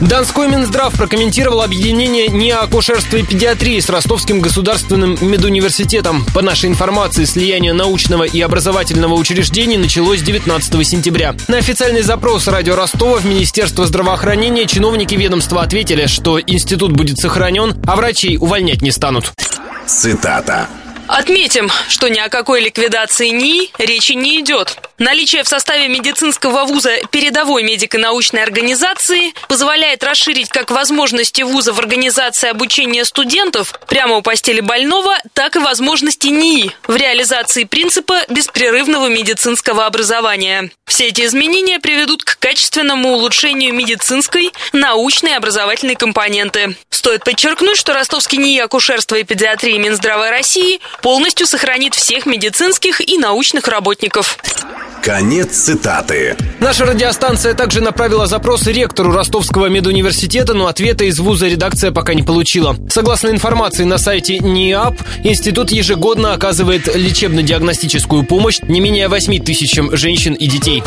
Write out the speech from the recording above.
Донской Минздрав прокомментировал объединение неоакушерства и педиатрии с Ростовским государственным медуниверситетом. По нашей информации, слияние научного и образовательного учреждений началось 19 сентября. На официальный запрос радио Ростова в Министерство здравоохранения чиновники ведомства ответили, что институт будет сохранен, а врачей увольнять не станут. Цитата. Отметим, что ни о какой ликвидации НИИ речи не идет. Наличие в составе медицинского вуза передовой медико-научной организации позволяет расширить как возможности вуза в организации обучения студентов прямо у постели больного, так и возможности НИИ в реализации принципа беспрерывного медицинского образования. Все эти изменения приведут к качественному улучшению медицинской, научной и образовательной компоненты. Стоит подчеркнуть, что ростовский НИИ акушерства и педиатрии Минздрава России полностью сохранит всех медицинских и научных работников. Конец цитаты. Наша радиостанция также направила запросы ректору Ростовского медуниверситета, но ответа из вуза редакция пока не получила. Согласно информации на сайте НИАП, институт ежегодно оказывает лечебно-диагностическую помощь не менее 8 тысячам женщин и детей.